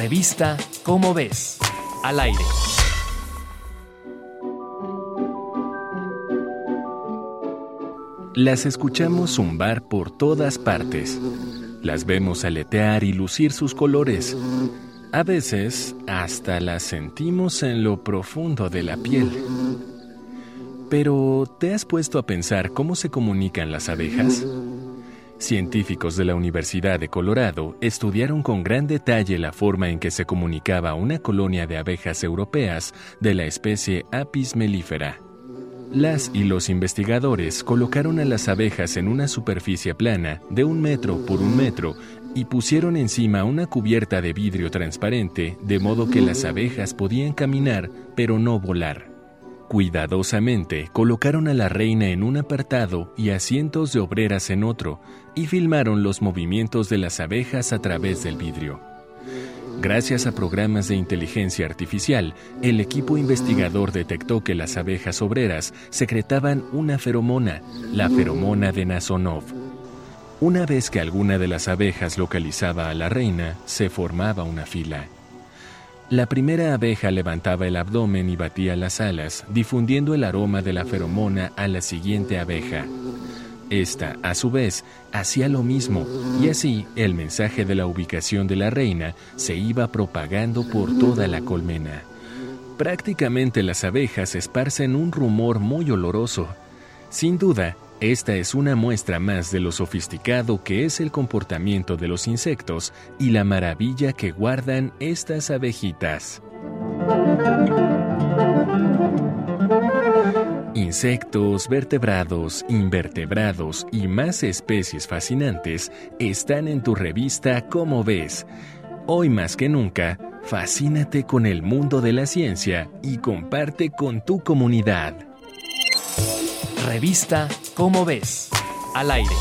Revista Cómo ves. Al aire. Las escuchamos zumbar por todas partes. Las vemos aletear y lucir sus colores. A veces hasta las sentimos en lo profundo de la piel. Pero, ¿te has puesto a pensar cómo se comunican las abejas? Científicos de la Universidad de Colorado estudiaron con gran detalle la forma en que se comunicaba una colonia de abejas europeas de la especie Apis mellifera. Las y los investigadores colocaron a las abejas en una superficie plana de un metro por un metro y pusieron encima una cubierta de vidrio transparente de modo que las abejas podían caminar pero no volar. Cuidadosamente colocaron a la reina en un apartado y a cientos de obreras en otro, y filmaron los movimientos de las abejas a través del vidrio. Gracias a programas de inteligencia artificial, el equipo investigador detectó que las abejas obreras secretaban una feromona, la feromona de Nasonov. Una vez que alguna de las abejas localizaba a la reina, se formaba una fila. La primera abeja levantaba el abdomen y batía las alas, difundiendo el aroma de la feromona a la siguiente abeja. Esta, a su vez, hacía lo mismo, y así el mensaje de la ubicación de la reina se iba propagando por toda la colmena. Prácticamente las abejas esparcen un rumor muy oloroso. Sin duda, esta es una muestra más de lo sofisticado que es el comportamiento de los insectos y la maravilla que guardan estas abejitas. Insectos, vertebrados, invertebrados y más especies fascinantes están en tu revista Como ves. Hoy más que nunca, fascínate con el mundo de la ciencia y comparte con tu comunidad. Revista Cómo ves. Al aire.